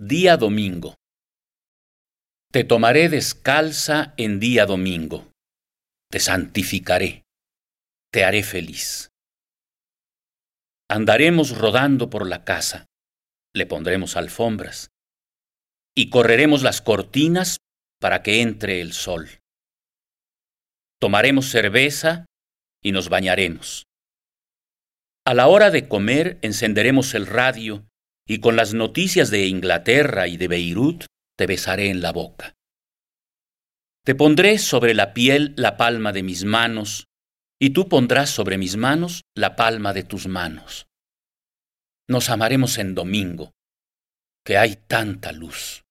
Día domingo. Te tomaré descalza en día domingo. Te santificaré. Te haré feliz. Andaremos rodando por la casa. Le pondremos alfombras. Y correremos las cortinas para que entre el sol. Tomaremos cerveza y nos bañaremos. A la hora de comer encenderemos el radio y con las noticias de Inglaterra y de Beirut te besaré en la boca. Te pondré sobre la piel la palma de mis manos, y tú pondrás sobre mis manos la palma de tus manos. Nos amaremos en domingo, que hay tanta luz.